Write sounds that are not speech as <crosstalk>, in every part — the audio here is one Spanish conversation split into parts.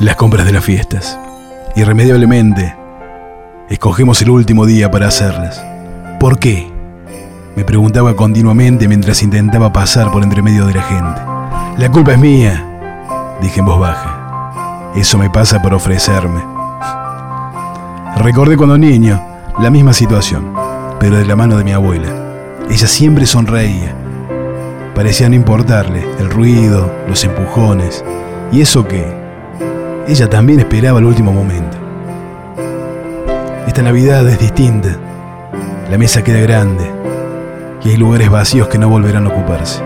Las compras de las fiestas. Irremediablemente, escogemos el último día para hacerlas. ¿Por qué? Me preguntaba continuamente mientras intentaba pasar por entre medio de la gente. La culpa es mía, dije en voz baja. Eso me pasa por ofrecerme. Recordé cuando niño la misma situación, pero de la mano de mi abuela. Ella siempre sonreía. Parecía no importarle el ruido, los empujones y eso que ella también esperaba el último momento. Esta Navidad es distinta. La mesa queda grande y hay lugares vacíos que no volverán a ocuparse.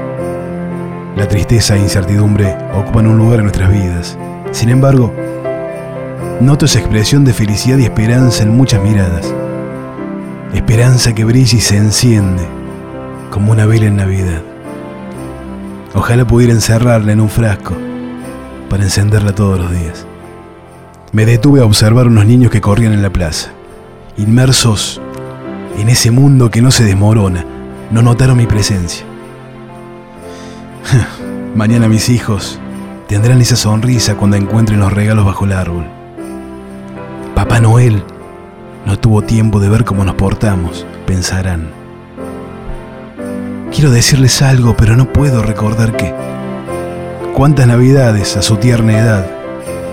La tristeza e incertidumbre ocupan un lugar en nuestras vidas. Sin embargo, noto esa expresión de felicidad y esperanza en muchas miradas. Esperanza que brilla y se enciende como una vela en Navidad. Ojalá pudiera encerrarla en un frasco para encenderla todos los días. Me detuve a observar unos niños que corrían en la plaza, inmersos en ese mundo que no se desmorona. No notaron mi presencia. <laughs> Mañana mis hijos tendrán esa sonrisa cuando encuentren los regalos bajo el árbol. Papá Noel no tuvo tiempo de ver cómo nos portamos, pensarán. Quiero decirles algo, pero no puedo recordar qué. Cuántas navidades a su tierna edad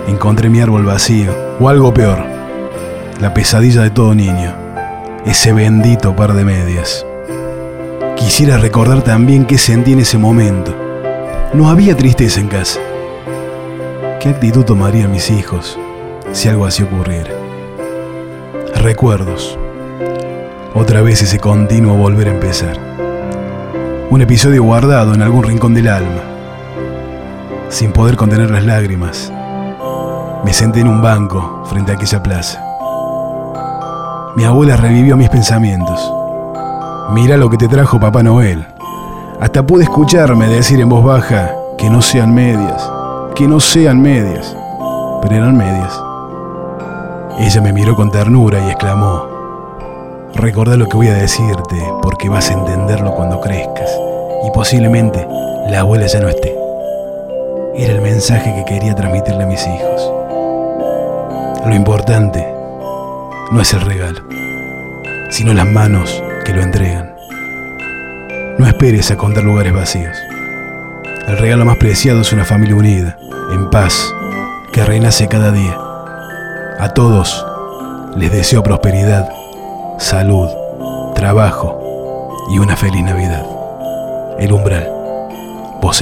encontré mi árbol vacío, o algo peor, la pesadilla de todo niño, ese bendito par de medias. Quisiera recordar también qué sentí en ese momento. No había tristeza en casa. ¿Qué actitud tomarían mis hijos si algo así ocurriera? Recuerdos. Otra vez ese continuo volver a empezar. Un episodio guardado en algún rincón del alma. Sin poder contener las lágrimas, me senté en un banco frente a aquella plaza. Mi abuela revivió mis pensamientos. Mira lo que te trajo Papá Noel. Hasta pude escucharme decir en voz baja que no sean medias, que no sean medias, pero eran medias. Ella me miró con ternura y exclamó, recordá lo que voy a decirte porque vas a entenderlo cuando crezcas y posiblemente la abuela ya no esté. Era el mensaje que quería transmitirle a mis hijos. Lo importante no es el regalo, sino las manos que lo entregan. No esperes a contar lugares vacíos. El regalo más preciado es una familia unida, en paz, que renace cada día. A todos les deseo prosperidad, salud, trabajo y una feliz Navidad. El umbral, voz.